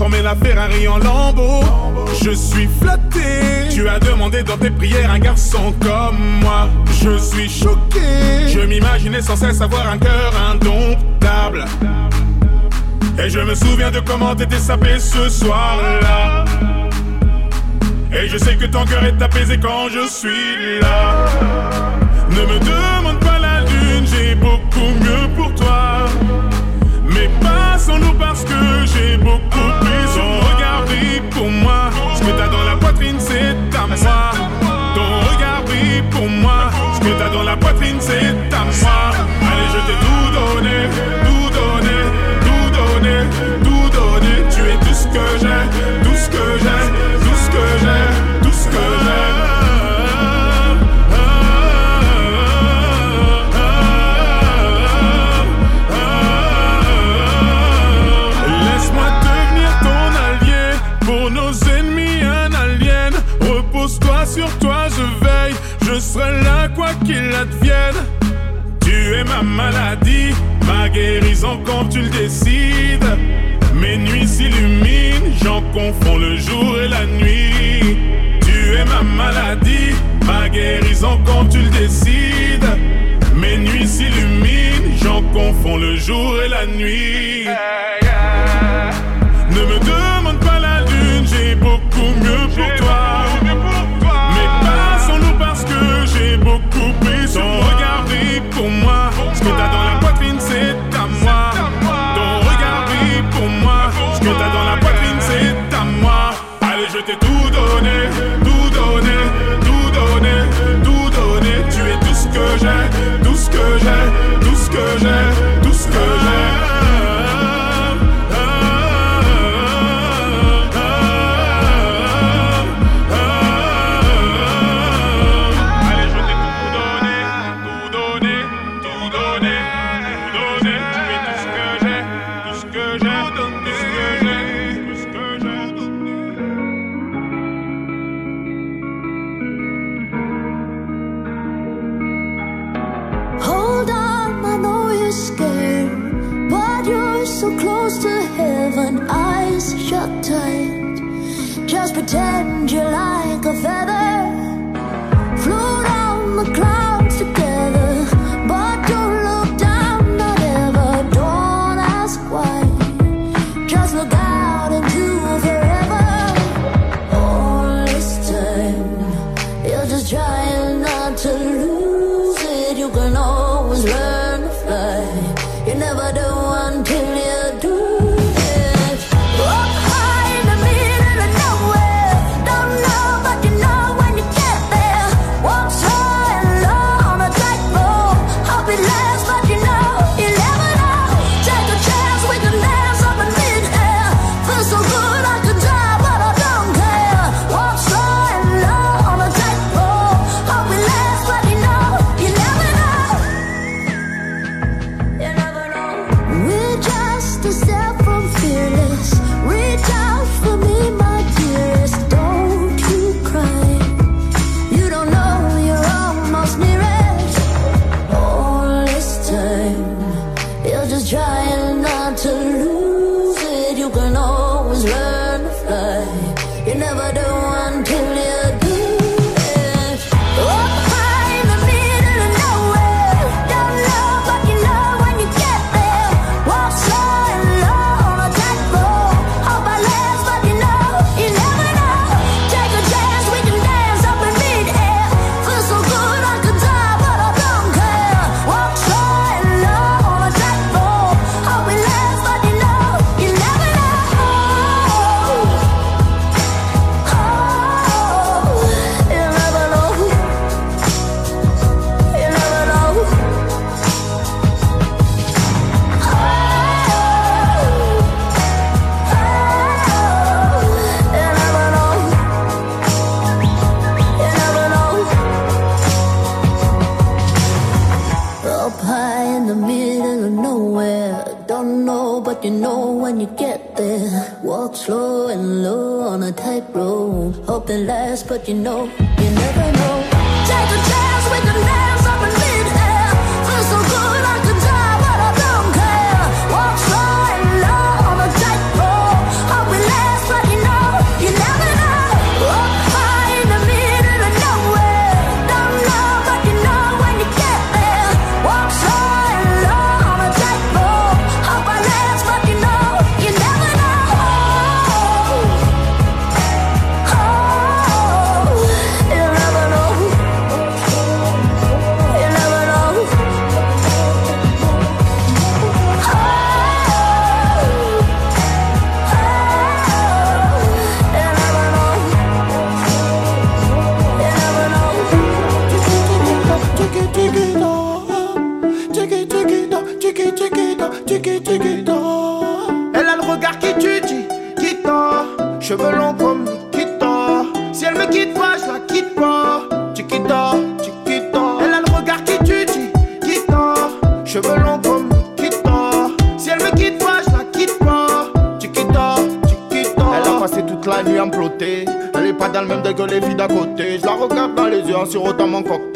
transformé la Ferrari en lambeau. Je suis flatté. Tu as demandé dans tes prières un garçon comme moi. Je suis choqué. Je m'imaginais sans cesse avoir un cœur indomptable. Et je me souviens de comment t'étais sapé ce soir-là. Et je sais que ton cœur est apaisé quand je suis là. Ne me demande pas la lune, j'ai beaucoup mieux pour toi mais passons-nous parce que j'ai beaucoup plus en Regardez pour moi, ce que t'as dans la poitrine, c'est à moi. Ton regard brille pour moi, ce que t'as dans la poitrine, c'est à moi. maladie, ma guérison quand tu le décides. Mes nuits s'illuminent, j'en confonds le jour et la nuit. Tu es ma maladie, ma guérison quand tu le décides. Mes nuits s'illuminent, j'en confonds le jour et la nuit. Ne me demande pas la lune, j'ai beaucoup mieux pour toi. Mais passons-nous parce que j'ai beaucoup pris sur moi pour moi. Je me dans la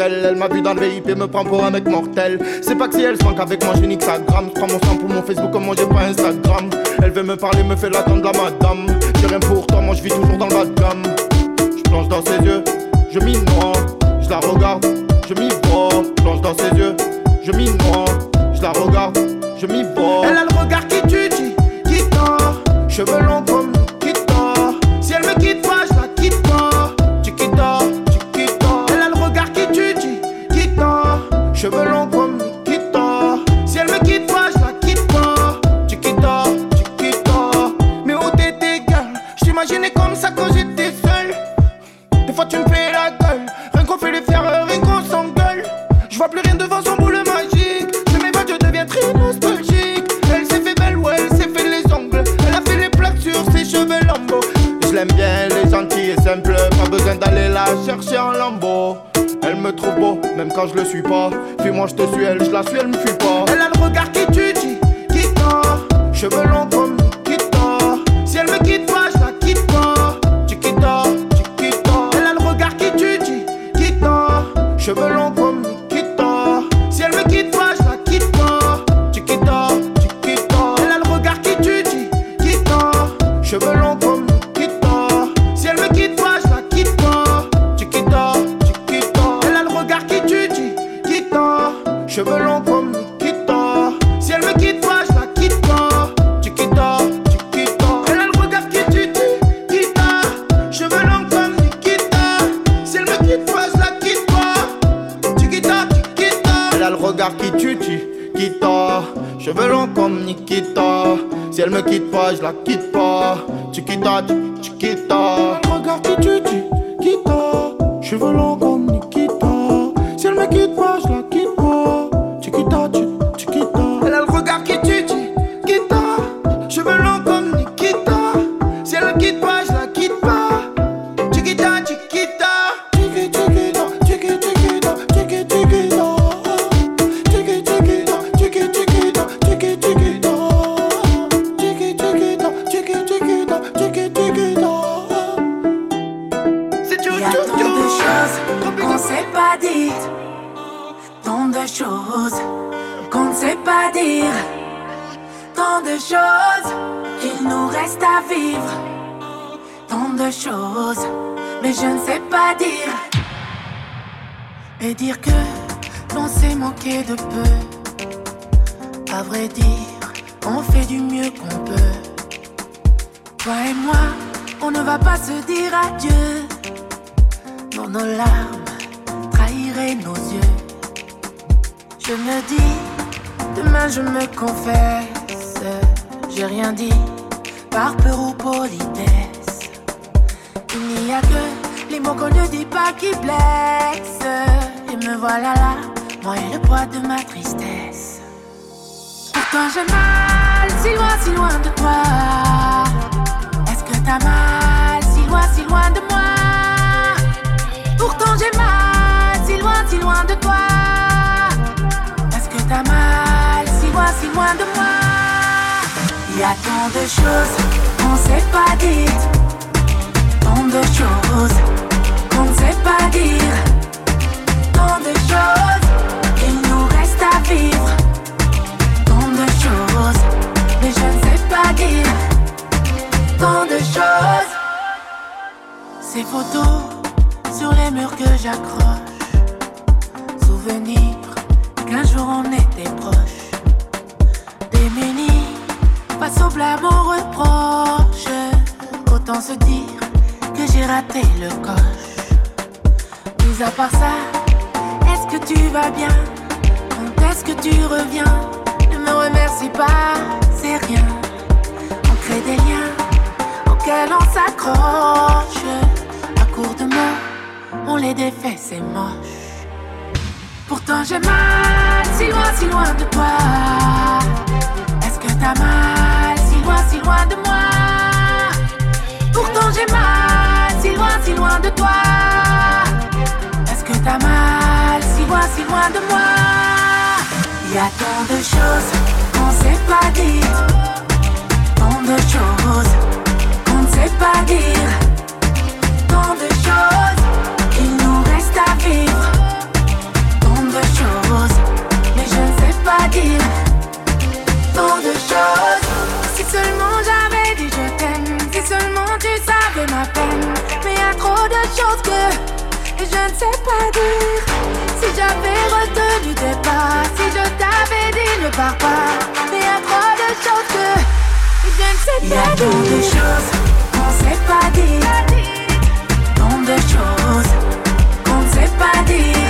Elle m'a vu dans le VIP, me prend pour un mec mortel. C'est pas que si elle se manque avec moi, j'ai nique sa gramme. Je prends mon sang pour mon Facebook, comme moi j'ai pas Instagram. Elle veut me parler, me fait l'attendre la madame. J'ai rien pour toi, moi je vis toujours dans le bas de gamme. Je plonge dans ses yeux, je m'y noie. Je la regarde, je m'y vois. Je plonge dans ses yeux, je m'y noie. Je la regarde, je m'y vois. Elle Cheveux longs comme Nikita. Si elle me quitte pas, je la quitte pas. Chiquita, chiquita. Elle a le regard qui tue, dit Kita. Cheveux longs comme Nikita. Si elle me quitte pas, je la quitte pas. Chiquita, chiquita. Elle a le regard qui tue, tu Kita. Cheveux longs comme Nikita. Si elle me quitte pas, je la quitte Qu'il nous reste à vivre. Tant de choses, mais je ne sais pas dire. Et dire que l'on s'est manqué de peu. À vrai dire, on fait du mieux qu'on peut. Toi et moi, on ne va pas se dire adieu. Dans nos larmes, trahiraient nos yeux. Je me dis, demain je me confesse. J'ai rien dit, par peur ou politesse. Il n'y a que les mots qu'on ne dit pas qui blessent. Et me voilà là, moi et le poids de ma tristesse. Pourtant j'ai mal, si loin, si loin de toi. Est-ce que t'as mal, si loin, si loin de moi? Pourtant j'ai mal, si loin, si loin de toi. Est-ce que t'as mal, si loin, si loin de moi? Il y a tant de choses qu'on s'est pas dites. Tant de choses qu'on ne sait pas dire. Tant de choses qu'il nous reste à vivre. Tant de choses, mais je ne sais pas dire. Tant de choses. Ces photos sur les murs que j'accroche. Souvenir qu'un jour on était blâme, au reproche. Autant se dire que j'ai raté le coche. Mis à part ça, est-ce que tu vas bien? Quand est-ce que tu reviens? Ne me remercie pas, c'est rien. On crée des liens auxquels on s'accroche. À court de mots, on les défait, c'est moche. Pourtant j'ai mal, si loin, si loin de toi. Est-ce que t'as mal, loin, de moi? Pourtant j'ai mal, si loin, si loin de toi. Est-ce que t'as mal, si loin, si loin de moi? Y a tant de choses qu'on sait pas dire, tant de choses qu'on ne sait pas dit pars pas, mais y a trop de choses que sais pas dire. Y a tant de choses qu'on sait pas dire, tant de choses qu'on ne sait pas dire,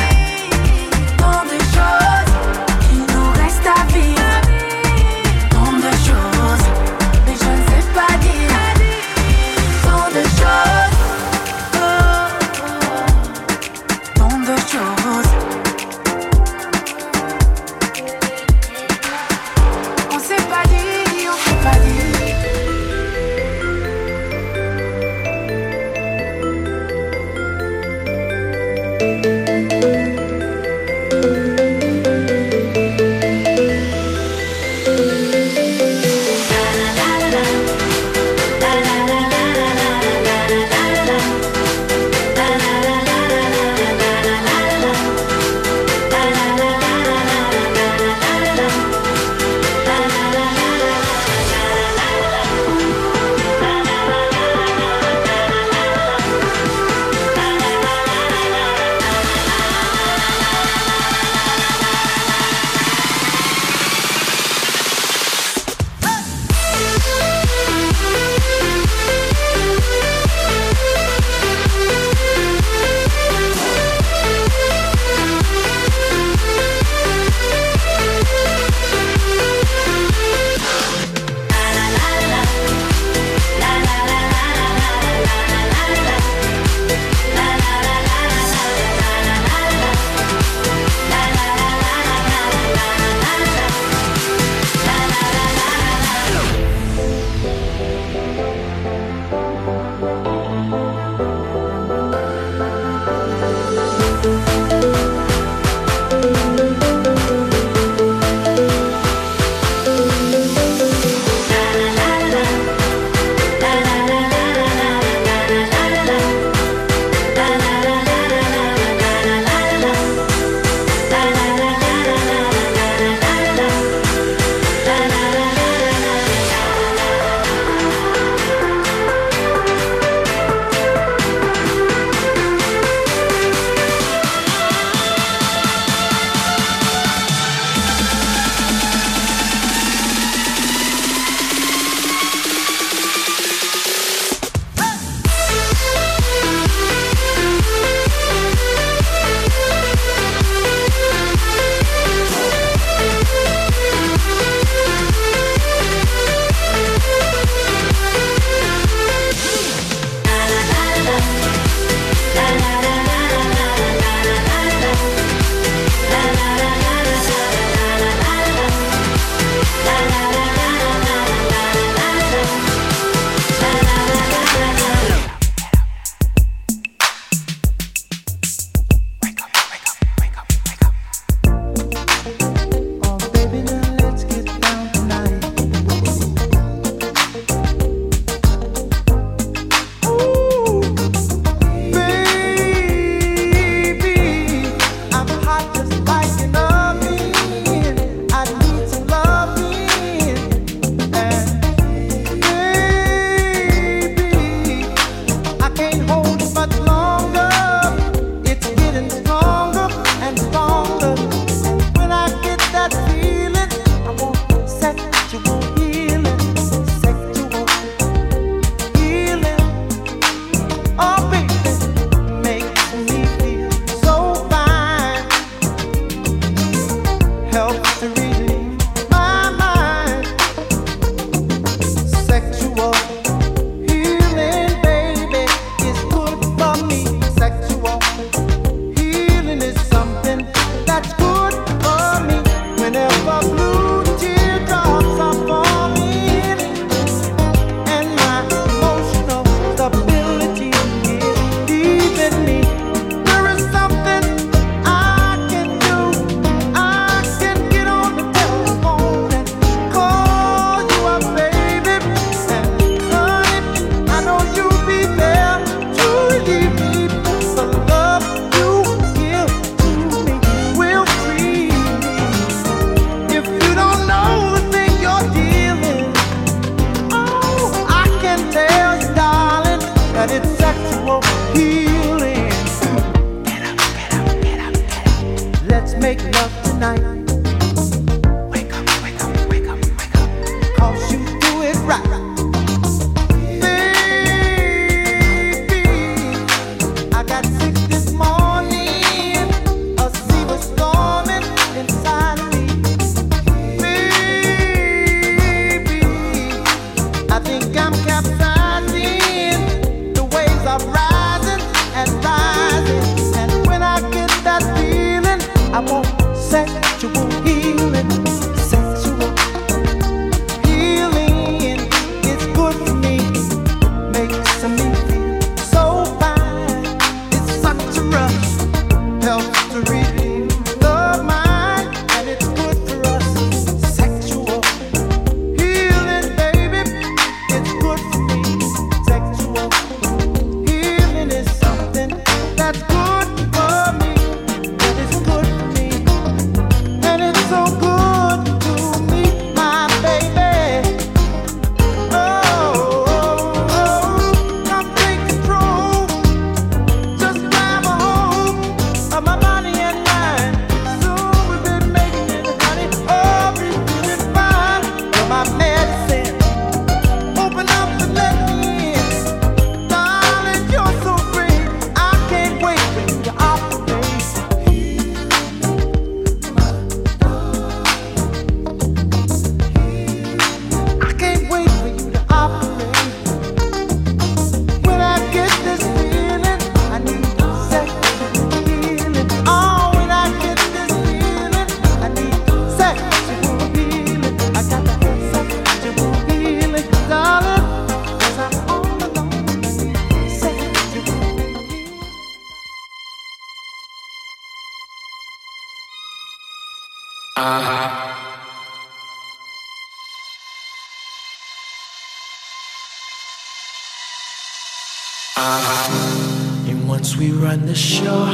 run the show,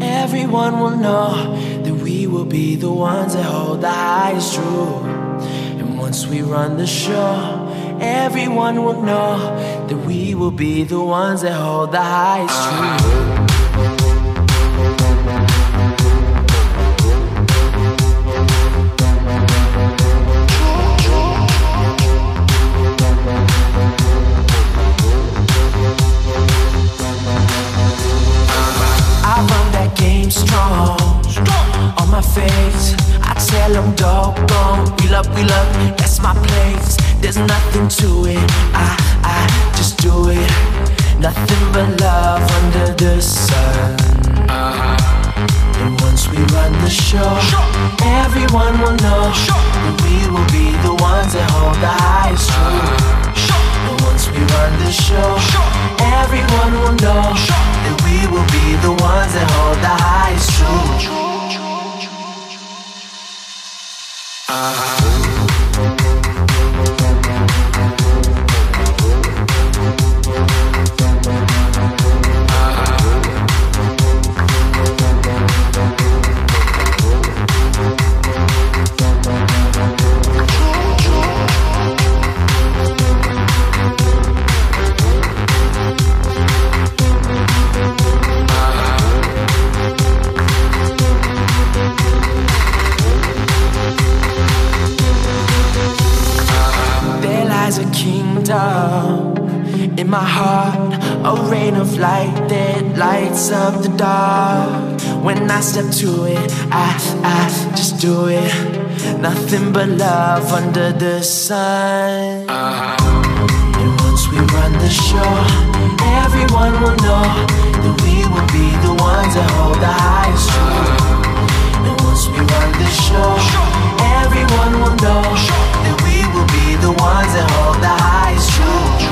everyone will know that we will be the ones that hold the highest truth. And once we run the show, everyone will know that we will be the ones that hold the highest truth. On my face, I tell them dog gone. We love, we love, that's my place. There's nothing to it. I, I just do it. Nothing but love under the sun. Uh-huh. And once we run the show, everyone will know that we will be the ones that hold the highest truth. Uh-huh. And once we run the show, everyone will know that we will be the ones that hold the highest truth. There a kingdom in my heart, a rain of light that lights up the dark. When I step to it, I, I just do it. Nothing but love under the sun. Uh-huh. And once we run the show, everyone will know that we will be the ones that hold the highest truth. And once we run the show, everyone will know will be the ones that hold the highest truth.